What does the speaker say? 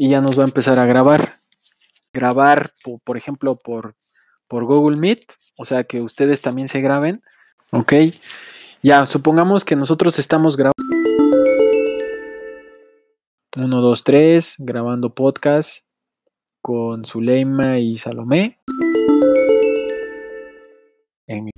y ya nos va a empezar a grabar. Grabar, por, ejemplo, por, por Google Meet, o sea que ustedes también se graben, ¿ok? Ya, supongamos que nosotros estamos grabando. 1, 2, 3, grabando podcast con Zuleima y Salomé. En